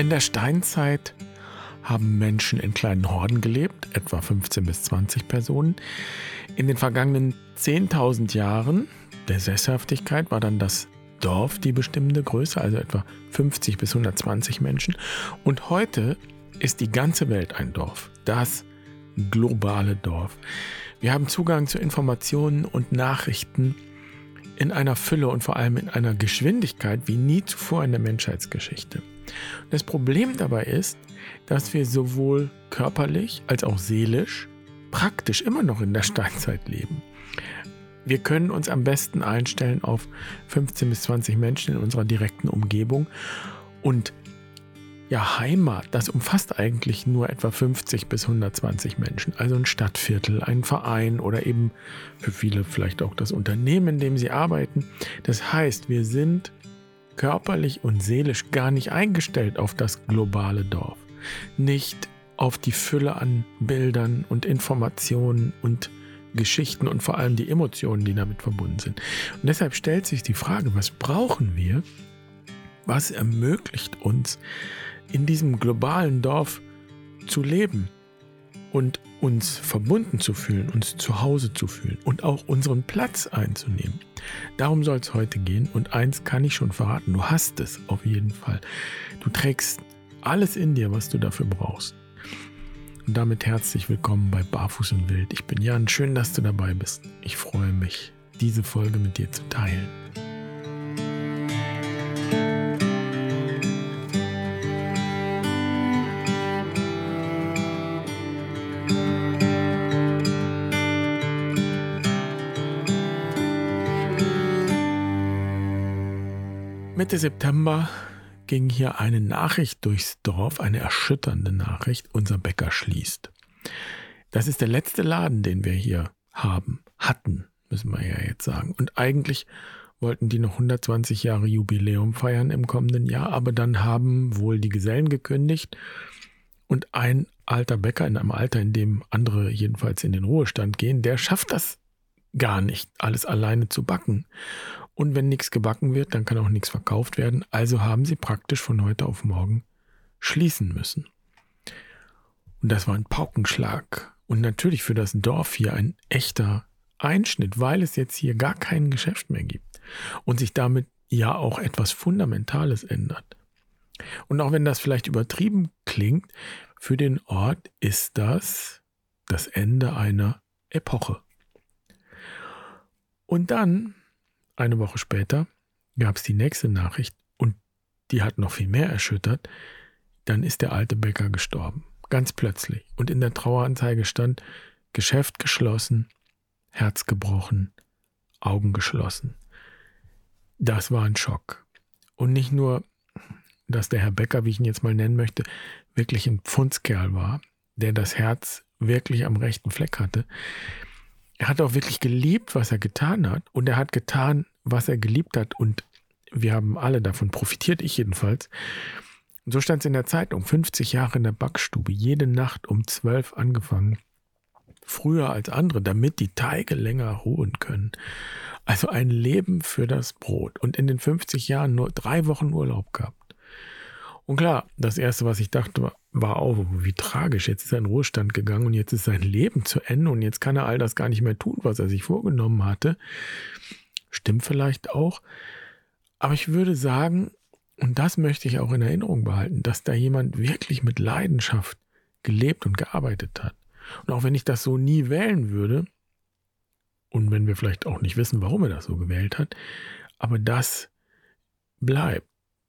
In der Steinzeit haben Menschen in kleinen Horden gelebt, etwa 15 bis 20 Personen. In den vergangenen 10.000 Jahren der Sesshaftigkeit war dann das Dorf die bestimmende Größe, also etwa 50 bis 120 Menschen. Und heute ist die ganze Welt ein Dorf, das globale Dorf. Wir haben Zugang zu Informationen und Nachrichten in einer Fülle und vor allem in einer Geschwindigkeit wie nie zuvor in der Menschheitsgeschichte. Das Problem dabei ist, dass wir sowohl körperlich als auch seelisch praktisch immer noch in der Steinzeit leben. Wir können uns am besten einstellen auf 15 bis 20 Menschen in unserer direkten Umgebung und ja, Heimat, das umfasst eigentlich nur etwa 50 bis 120 Menschen. Also ein Stadtviertel, ein Verein oder eben für viele vielleicht auch das Unternehmen, in dem sie arbeiten. Das heißt, wir sind körperlich und seelisch gar nicht eingestellt auf das globale Dorf. Nicht auf die Fülle an Bildern und Informationen und Geschichten und vor allem die Emotionen, die damit verbunden sind. Und deshalb stellt sich die Frage, was brauchen wir? Was ermöglicht uns, in diesem globalen Dorf zu leben und uns verbunden zu fühlen, uns zu Hause zu fühlen und auch unseren Platz einzunehmen. Darum soll es heute gehen und eins kann ich schon verraten, du hast es auf jeden Fall. Du trägst alles in dir, was du dafür brauchst. Und damit herzlich willkommen bei Barfuß und Wild. Ich bin Jan, schön, dass du dabei bist. Ich freue mich, diese Folge mit dir zu teilen. Mitte September ging hier eine Nachricht durchs Dorf, eine erschütternde Nachricht, unser Bäcker schließt. Das ist der letzte Laden, den wir hier haben, hatten, müssen wir ja jetzt sagen. Und eigentlich wollten die noch 120 Jahre Jubiläum feiern im kommenden Jahr, aber dann haben wohl die Gesellen gekündigt und ein alter Bäcker in einem Alter, in dem andere jedenfalls in den Ruhestand gehen, der schafft das gar nicht, alles alleine zu backen. Und wenn nichts gebacken wird, dann kann auch nichts verkauft werden. Also haben sie praktisch von heute auf morgen schließen müssen. Und das war ein Paukenschlag. Und natürlich für das Dorf hier ein echter Einschnitt, weil es jetzt hier gar kein Geschäft mehr gibt. Und sich damit ja auch etwas Fundamentales ändert. Und auch wenn das vielleicht übertrieben klingt, für den Ort ist das das Ende einer Epoche. Und dann eine Woche später gab es die nächste Nachricht und die hat noch viel mehr erschüttert. Dann ist der alte Bäcker gestorben. Ganz plötzlich. Und in der Traueranzeige stand Geschäft geschlossen, Herz gebrochen, Augen geschlossen. Das war ein Schock. Und nicht nur, dass der Herr Bäcker, wie ich ihn jetzt mal nennen möchte, wirklich ein Pfundskerl war, der das Herz wirklich am rechten Fleck hatte. Er hat auch wirklich geliebt, was er getan hat. Und er hat getan, was er geliebt hat. Und wir haben alle davon profitiert, ich jedenfalls. So stand es in der Zeitung, 50 Jahre in der Backstube, jede Nacht um 12 angefangen. Früher als andere, damit die Teige länger ruhen können. Also ein Leben für das Brot. Und in den 50 Jahren nur drei Wochen Urlaub gehabt. Und klar, das Erste, was ich dachte, war auch, wie tragisch. Jetzt ist er in Ruhestand gegangen und jetzt ist sein Leben zu Ende und jetzt kann er all das gar nicht mehr tun, was er sich vorgenommen hatte. Stimmt vielleicht auch. Aber ich würde sagen, und das möchte ich auch in Erinnerung behalten, dass da jemand wirklich mit Leidenschaft gelebt und gearbeitet hat. Und auch wenn ich das so nie wählen würde, und wenn wir vielleicht auch nicht wissen, warum er das so gewählt hat, aber das bleibt.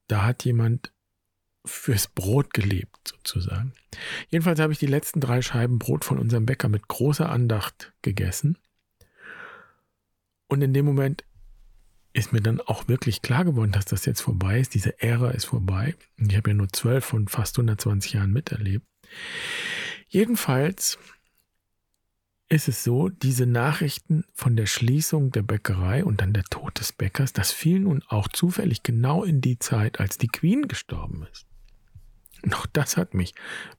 Da hat jemand fürs Brot gelebt, sozusagen. Jedenfalls habe ich die letzten drei Scheiben Brot von unserem Bäcker mit großer Andacht gegessen. Und in dem Moment ist mir dann auch wirklich klar geworden, dass das jetzt vorbei ist. Diese Ära ist vorbei. Ich habe ja nur zwölf von fast 120 Jahren miterlebt. Jedenfalls ist es so, diese Nachrichten von der Schließung der Bäckerei und dann der Tod des Bäckers, das fiel nun auch zufällig genau in die Zeit, als die Queen gestorben ist. Auch das hat mich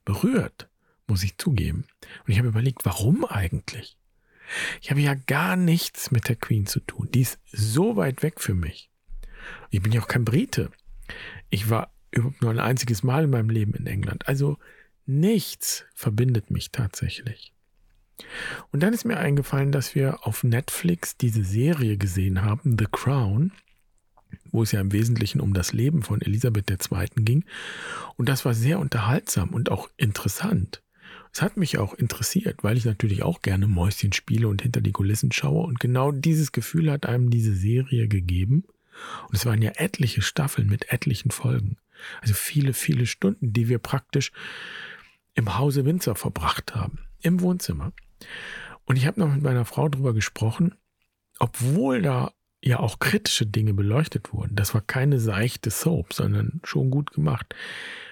berührt, muss ich zugeben. Und ich habe überlegt, warum eigentlich? Ich habe ja gar nichts mit der Queen zu tun. Die ist so weit weg für mich. Ich bin ja auch kein Brite. Ich war überhaupt nur ein einziges Mal in meinem Leben in England. Also nichts verbindet mich tatsächlich. Und dann ist mir eingefallen, dass wir auf Netflix diese Serie gesehen haben, The Crown, wo es ja im Wesentlichen um das Leben von Elisabeth II. ging. Und das war sehr unterhaltsam und auch interessant. Es hat mich auch interessiert, weil ich natürlich auch gerne Mäuschen spiele und hinter die Kulissen schaue. Und genau dieses Gefühl hat einem diese Serie gegeben. Und es waren ja etliche Staffeln mit etlichen Folgen. Also viele, viele Stunden, die wir praktisch im Hause Windsor verbracht haben. Im Wohnzimmer. Und ich habe noch mit meiner Frau darüber gesprochen, obwohl da ja auch kritische Dinge beleuchtet wurden. Das war keine seichte Soap, sondern schon gut gemacht.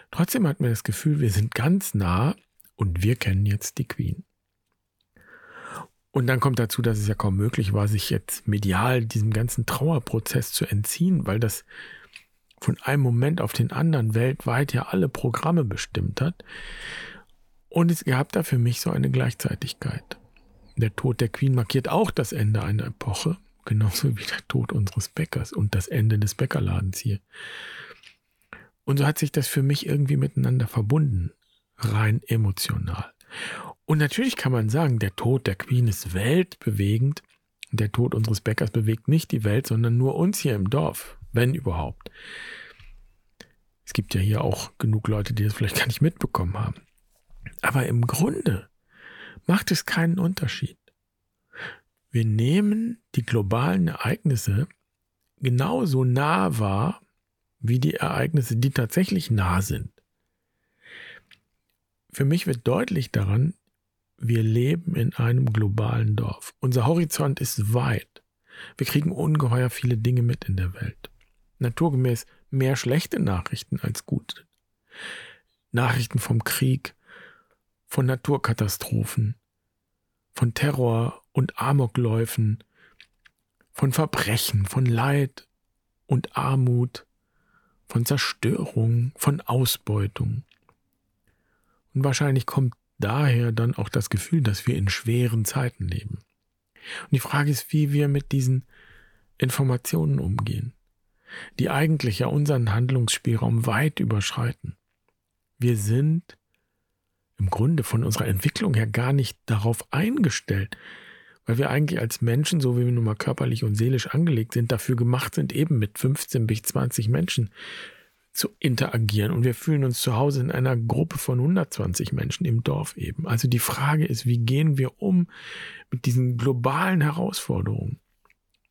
Trotzdem hat mir das Gefühl, wir sind ganz nah und wir kennen jetzt die Queen. Und dann kommt dazu, dass es ja kaum möglich war, sich jetzt medial diesem ganzen Trauerprozess zu entziehen, weil das von einem Moment auf den anderen weltweit ja alle Programme bestimmt hat. Und es gab da für mich so eine Gleichzeitigkeit. Der Tod der Queen markiert auch das Ende einer Epoche, genauso wie der Tod unseres Bäckers und das Ende des Bäckerladens hier. Und so hat sich das für mich irgendwie miteinander verbunden rein emotional. Und natürlich kann man sagen, der Tod der Queen ist weltbewegend. Der Tod unseres Bäckers bewegt nicht die Welt, sondern nur uns hier im Dorf, wenn überhaupt. Es gibt ja hier auch genug Leute, die das vielleicht gar nicht mitbekommen haben. Aber im Grunde macht es keinen Unterschied. Wir nehmen die globalen Ereignisse genauso nah wahr wie die Ereignisse, die tatsächlich nah sind für mich wird deutlich daran, wir leben in einem globalen Dorf. Unser Horizont ist weit. Wir kriegen ungeheuer viele Dinge mit in der Welt. Naturgemäß mehr schlechte Nachrichten als gute. Nachrichten vom Krieg, von Naturkatastrophen, von Terror und Amokläufen, von Verbrechen, von Leid und Armut, von Zerstörung, von Ausbeutung. Und wahrscheinlich kommt daher dann auch das Gefühl, dass wir in schweren Zeiten leben. Und die Frage ist, wie wir mit diesen Informationen umgehen, die eigentlich ja unseren Handlungsspielraum weit überschreiten. Wir sind im Grunde von unserer Entwicklung her gar nicht darauf eingestellt, weil wir eigentlich als Menschen, so wie wir nun mal körperlich und seelisch angelegt sind, dafür gemacht sind, eben mit 15 bis 20 Menschen zu interagieren. Und wir fühlen uns zu Hause in einer Gruppe von 120 Menschen im Dorf eben. Also die Frage ist, wie gehen wir um mit diesen globalen Herausforderungen?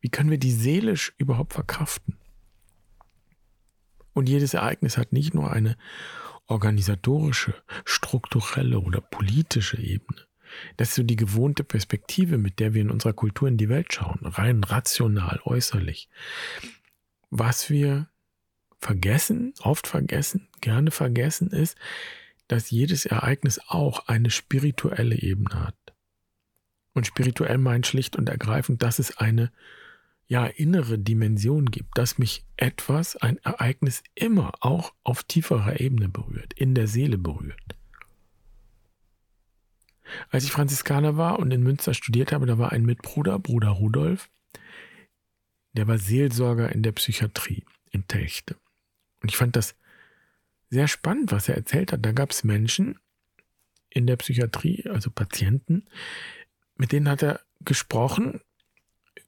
Wie können wir die seelisch überhaupt verkraften? Und jedes Ereignis hat nicht nur eine organisatorische, strukturelle oder politische Ebene. Das ist so die gewohnte Perspektive, mit der wir in unserer Kultur in die Welt schauen, rein rational, äußerlich. Was wir vergessen, oft vergessen, gerne vergessen ist, dass jedes Ereignis auch eine spirituelle Ebene hat. Und spirituell meint schlicht und ergreifend, dass es eine ja innere Dimension gibt, dass mich etwas, ein Ereignis immer auch auf tieferer Ebene berührt, in der Seele berührt. Als ich Franziskaner war und in Münster studiert habe, da war ein Mitbruder, Bruder Rudolf, der war Seelsorger in der Psychiatrie in Telchte. Und ich fand das sehr spannend, was er erzählt hat. Da gab es Menschen in der Psychiatrie, also Patienten, mit denen hat er gesprochen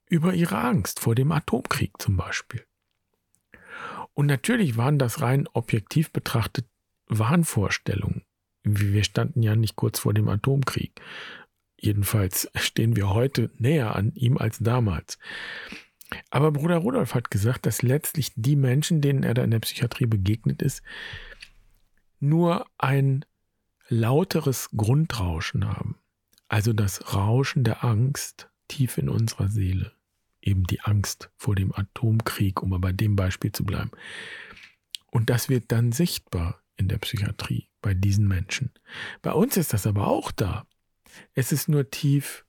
über ihre Angst vor dem Atomkrieg zum Beispiel. Und natürlich waren das rein objektiv betrachtet Wahnvorstellungen. Wir standen ja nicht kurz vor dem Atomkrieg. Jedenfalls stehen wir heute näher an ihm als damals. Aber Bruder Rudolf hat gesagt, dass letztlich die Menschen, denen er da in der Psychiatrie begegnet ist, nur ein lauteres Grundrauschen haben. Also das Rauschen der Angst tief in unserer Seele. Eben die Angst vor dem Atomkrieg, um mal bei dem Beispiel zu bleiben. Und das wird dann sichtbar in der Psychiatrie bei diesen Menschen. Bei uns ist das aber auch da. Es ist nur tief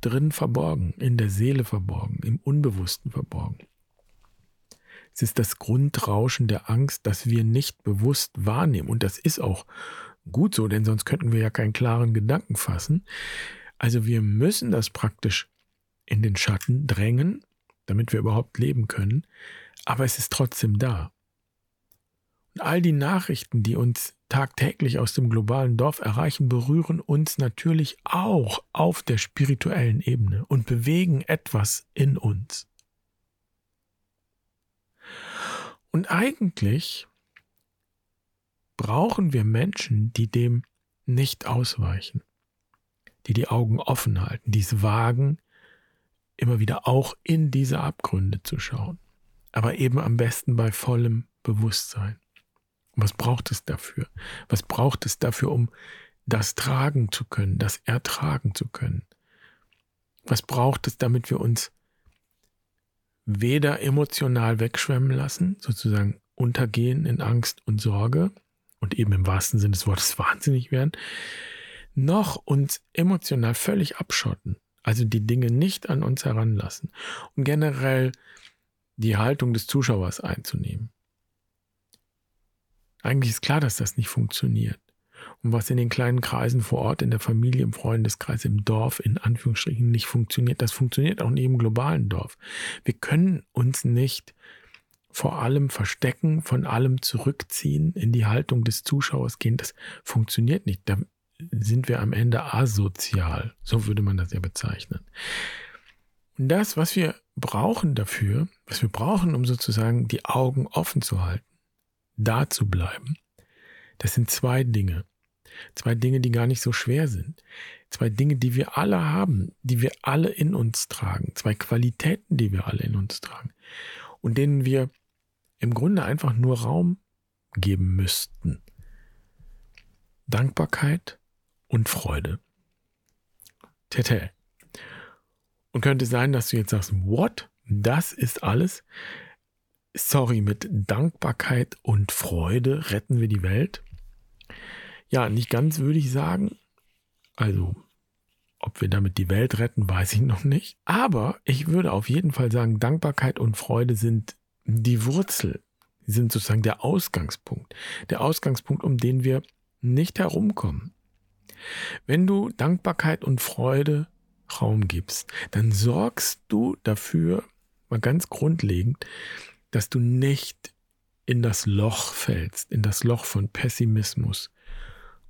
drin verborgen, in der Seele verborgen, im Unbewussten verborgen. Es ist das Grundrauschen der Angst, das wir nicht bewusst wahrnehmen. Und das ist auch gut so, denn sonst könnten wir ja keinen klaren Gedanken fassen. Also wir müssen das praktisch in den Schatten drängen, damit wir überhaupt leben können. Aber es ist trotzdem da. All die Nachrichten, die uns tagtäglich aus dem globalen Dorf erreichen, berühren uns natürlich auch auf der spirituellen Ebene und bewegen etwas in uns. Und eigentlich brauchen wir Menschen, die dem nicht ausweichen, die die Augen offen halten, die es wagen, immer wieder auch in diese Abgründe zu schauen, aber eben am besten bei vollem Bewusstsein. Was braucht es dafür? Was braucht es dafür, um das tragen zu können, das ertragen zu können? Was braucht es, damit wir uns weder emotional wegschwemmen lassen, sozusagen untergehen in Angst und Sorge und eben im wahrsten Sinne des Wortes wahnsinnig werden, noch uns emotional völlig abschotten, also die Dinge nicht an uns heranlassen und generell die Haltung des Zuschauers einzunehmen. Eigentlich ist klar, dass das nicht funktioniert. Und was in den kleinen Kreisen vor Ort, in der Familie, im Freundeskreis, im Dorf, in Anführungsstrichen nicht funktioniert, das funktioniert auch nicht im globalen Dorf. Wir können uns nicht vor allem verstecken, von allem zurückziehen, in die Haltung des Zuschauers gehen. Das funktioniert nicht. Da sind wir am Ende asozial. So würde man das ja bezeichnen. Und das, was wir brauchen dafür, was wir brauchen, um sozusagen die Augen offen zu halten, da zu bleiben, das sind zwei Dinge. Zwei Dinge, die gar nicht so schwer sind. Zwei Dinge, die wir alle haben, die wir alle in uns tragen. Zwei Qualitäten, die wir alle in uns tragen. Und denen wir im Grunde einfach nur Raum geben müssten. Dankbarkeit und Freude. Tete. Und könnte sein, dass du jetzt sagst, what? Das ist alles? Sorry, mit Dankbarkeit und Freude retten wir die Welt? Ja, nicht ganz würde ich sagen. Also, ob wir damit die Welt retten, weiß ich noch nicht. Aber ich würde auf jeden Fall sagen, Dankbarkeit und Freude sind die Wurzel. Sie sind sozusagen der Ausgangspunkt. Der Ausgangspunkt, um den wir nicht herumkommen. Wenn du Dankbarkeit und Freude Raum gibst, dann sorgst du dafür, mal ganz grundlegend, dass du nicht in das Loch fällst, in das Loch von Pessimismus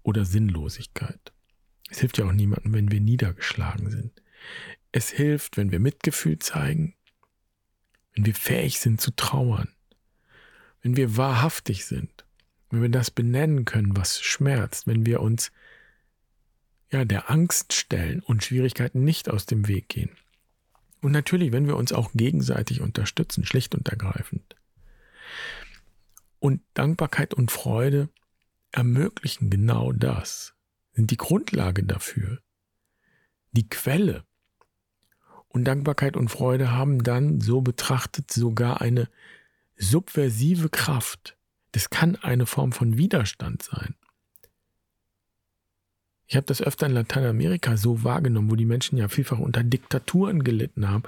oder Sinnlosigkeit. Es hilft ja auch niemandem, wenn wir niedergeschlagen sind. Es hilft, wenn wir Mitgefühl zeigen, wenn wir fähig sind zu trauern, wenn wir wahrhaftig sind, wenn wir das benennen können, was schmerzt, wenn wir uns ja der Angst stellen und Schwierigkeiten nicht aus dem Weg gehen. Und natürlich, wenn wir uns auch gegenseitig unterstützen, schlicht und ergreifend. Und Dankbarkeit und Freude ermöglichen genau das, sind die Grundlage dafür, die Quelle. Und Dankbarkeit und Freude haben dann so betrachtet sogar eine subversive Kraft. Das kann eine Form von Widerstand sein. Ich habe das öfter in Lateinamerika so wahrgenommen, wo die Menschen ja vielfach unter Diktaturen gelitten haben.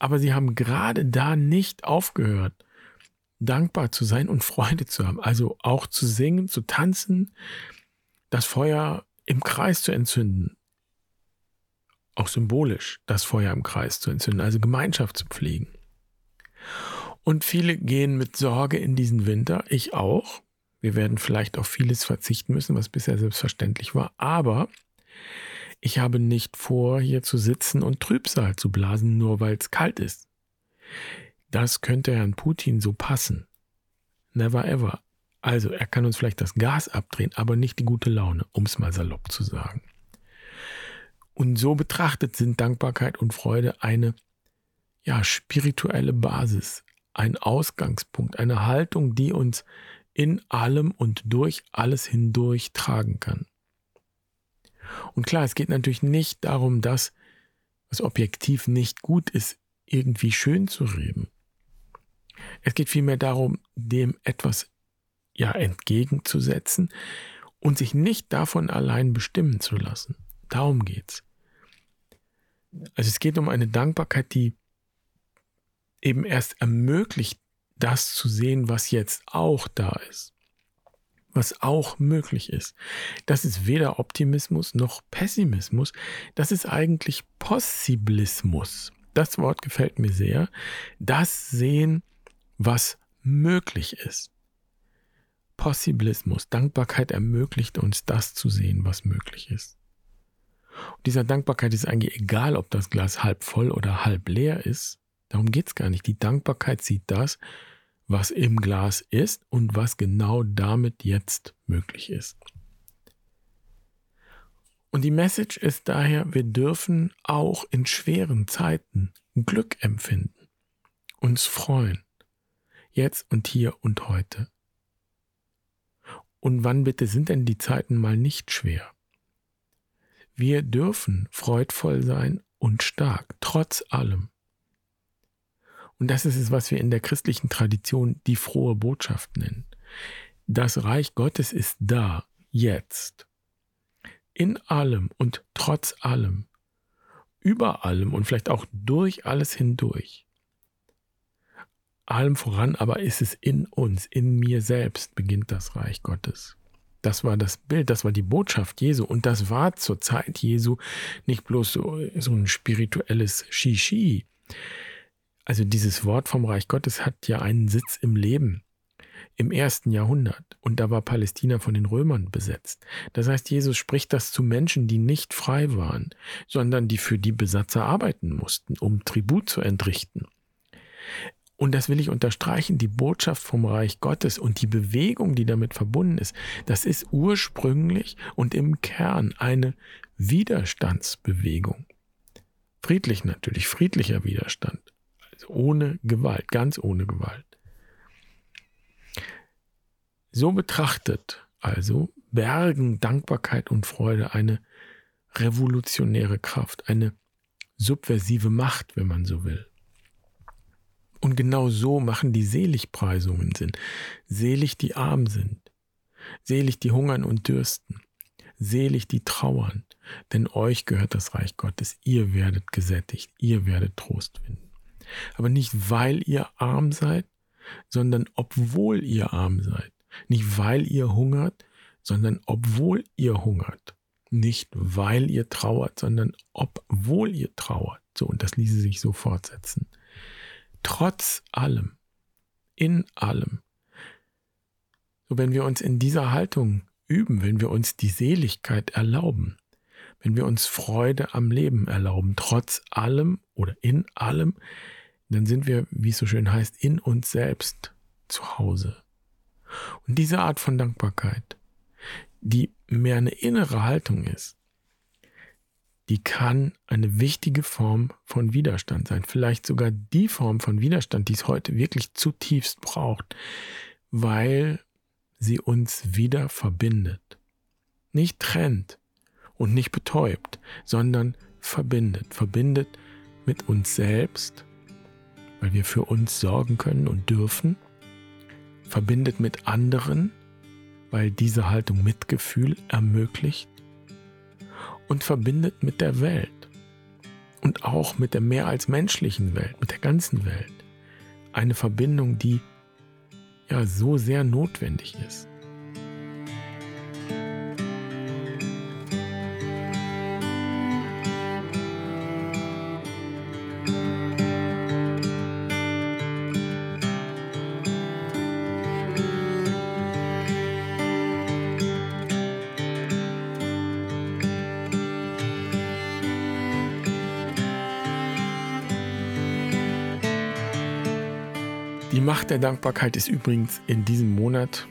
Aber sie haben gerade da nicht aufgehört, dankbar zu sein und Freude zu haben. Also auch zu singen, zu tanzen, das Feuer im Kreis zu entzünden. Auch symbolisch das Feuer im Kreis zu entzünden, also Gemeinschaft zu pflegen. Und viele gehen mit Sorge in diesen Winter, ich auch, wir werden vielleicht auf vieles verzichten müssen, was bisher selbstverständlich war. Aber ich habe nicht vor, hier zu sitzen und Trübsal zu blasen, nur weil es kalt ist. Das könnte Herrn Putin so passen. Never ever. Also er kann uns vielleicht das Gas abdrehen, aber nicht die gute Laune, um es mal salopp zu sagen. Und so betrachtet sind Dankbarkeit und Freude eine ja, spirituelle Basis, ein Ausgangspunkt, eine Haltung, die uns in allem und durch alles hindurch tragen kann. Und klar, es geht natürlich nicht darum, das, was objektiv nicht gut ist, irgendwie schön zu reden. Es geht vielmehr darum, dem etwas ja entgegenzusetzen und sich nicht davon allein bestimmen zu lassen. Darum geht's. Also es geht um eine Dankbarkeit, die eben erst ermöglicht, das zu sehen, was jetzt auch da ist, was auch möglich ist. Das ist weder Optimismus noch Pessimismus, das ist eigentlich Possibilismus. Das Wort gefällt mir sehr. Das Sehen, was möglich ist. Possibilismus. Dankbarkeit ermöglicht uns, das zu sehen, was möglich ist. Und dieser Dankbarkeit ist eigentlich egal, ob das Glas halb voll oder halb leer ist. Darum geht es gar nicht. Die Dankbarkeit sieht das, was im Glas ist und was genau damit jetzt möglich ist. Und die Message ist daher, wir dürfen auch in schweren Zeiten Glück empfinden, uns freuen, jetzt und hier und heute. Und wann bitte sind denn die Zeiten mal nicht schwer? Wir dürfen freudvoll sein und stark, trotz allem. Und das ist es, was wir in der christlichen Tradition die frohe Botschaft nennen. Das Reich Gottes ist da, jetzt. In allem und trotz allem. Über allem und vielleicht auch durch alles hindurch. Allem voran aber ist es in uns, in mir selbst beginnt das Reich Gottes. Das war das Bild, das war die Botschaft Jesu. Und das war zur Zeit Jesu nicht bloß so, so ein spirituelles Shishi, also dieses Wort vom Reich Gottes hat ja einen Sitz im Leben im ersten Jahrhundert und da war Palästina von den Römern besetzt. Das heißt, Jesus spricht das zu Menschen, die nicht frei waren, sondern die für die Besatzer arbeiten mussten, um Tribut zu entrichten. Und das will ich unterstreichen, die Botschaft vom Reich Gottes und die Bewegung, die damit verbunden ist, das ist ursprünglich und im Kern eine Widerstandsbewegung. Friedlich natürlich, friedlicher Widerstand ohne Gewalt, ganz ohne Gewalt. So betrachtet also bergen Dankbarkeit und Freude eine revolutionäre Kraft, eine subversive Macht, wenn man so will. Und genau so machen die Seligpreisungen Sinn. Selig die arm sind, selig die hungern und dürsten, selig die trauern, denn euch gehört das Reich Gottes, ihr werdet gesättigt, ihr werdet Trost finden. Aber nicht, weil ihr arm seid, sondern obwohl ihr arm seid. Nicht, weil ihr hungert, sondern obwohl ihr hungert. Nicht, weil ihr trauert, sondern obwohl ihr trauert. So, und das ließe sich so fortsetzen. Trotz allem, in allem. So, wenn wir uns in dieser Haltung üben, wenn wir uns die Seligkeit erlauben, wenn wir uns Freude am Leben erlauben, trotz allem oder in allem, dann sind wir, wie es so schön heißt, in uns selbst zu Hause. Und diese Art von Dankbarkeit, die mehr eine innere Haltung ist, die kann eine wichtige Form von Widerstand sein. Vielleicht sogar die Form von Widerstand, die es heute wirklich zutiefst braucht, weil sie uns wieder verbindet. Nicht trennt und nicht betäubt, sondern verbindet. Verbindet mit uns selbst weil wir für uns sorgen können und dürfen, verbindet mit anderen, weil diese Haltung Mitgefühl ermöglicht und verbindet mit der Welt und auch mit der mehr als menschlichen Welt, mit der ganzen Welt. Eine Verbindung, die ja so sehr notwendig ist. Der Dankbarkeit ist übrigens in diesem Monat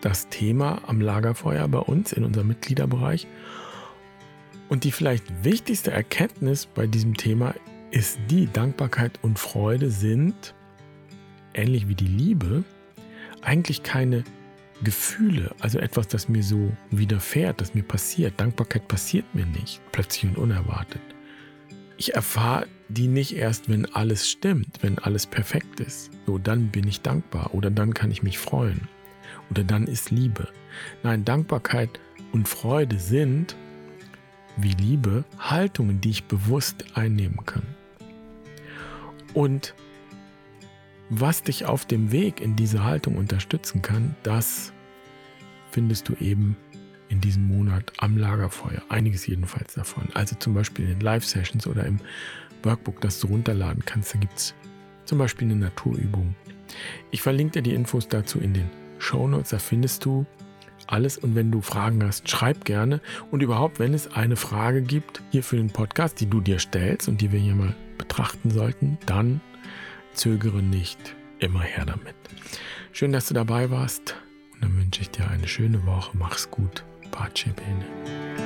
das Thema am Lagerfeuer bei uns in unserem Mitgliederbereich. Und die vielleicht wichtigste Erkenntnis bei diesem Thema ist die, Dankbarkeit und Freude sind, ähnlich wie die Liebe, eigentlich keine Gefühle, also etwas, das mir so widerfährt, das mir passiert. Dankbarkeit passiert mir nicht, plötzlich und unerwartet. Ich erfahre die nicht erst, wenn alles stimmt, wenn alles perfekt ist. So, dann bin ich dankbar oder dann kann ich mich freuen oder dann ist Liebe. Nein, Dankbarkeit und Freude sind, wie Liebe, Haltungen, die ich bewusst einnehmen kann. Und was dich auf dem Weg in diese Haltung unterstützen kann, das findest du eben in diesem Monat am Lagerfeuer. Einiges jedenfalls davon. Also zum Beispiel in den Live-Sessions oder im Workbook, das du runterladen kannst. Da gibt es zum Beispiel eine Naturübung. Ich verlinke dir die Infos dazu in den Shownotes, da findest du alles. Und wenn du Fragen hast, schreib gerne. Und überhaupt, wenn es eine Frage gibt hier für den Podcast, die du dir stellst und die wir hier mal betrachten sollten, dann zögere nicht. Immer her damit. Schön, dass du dabei warst. Und dann wünsche ich dir eine schöne Woche. Mach's gut. participem.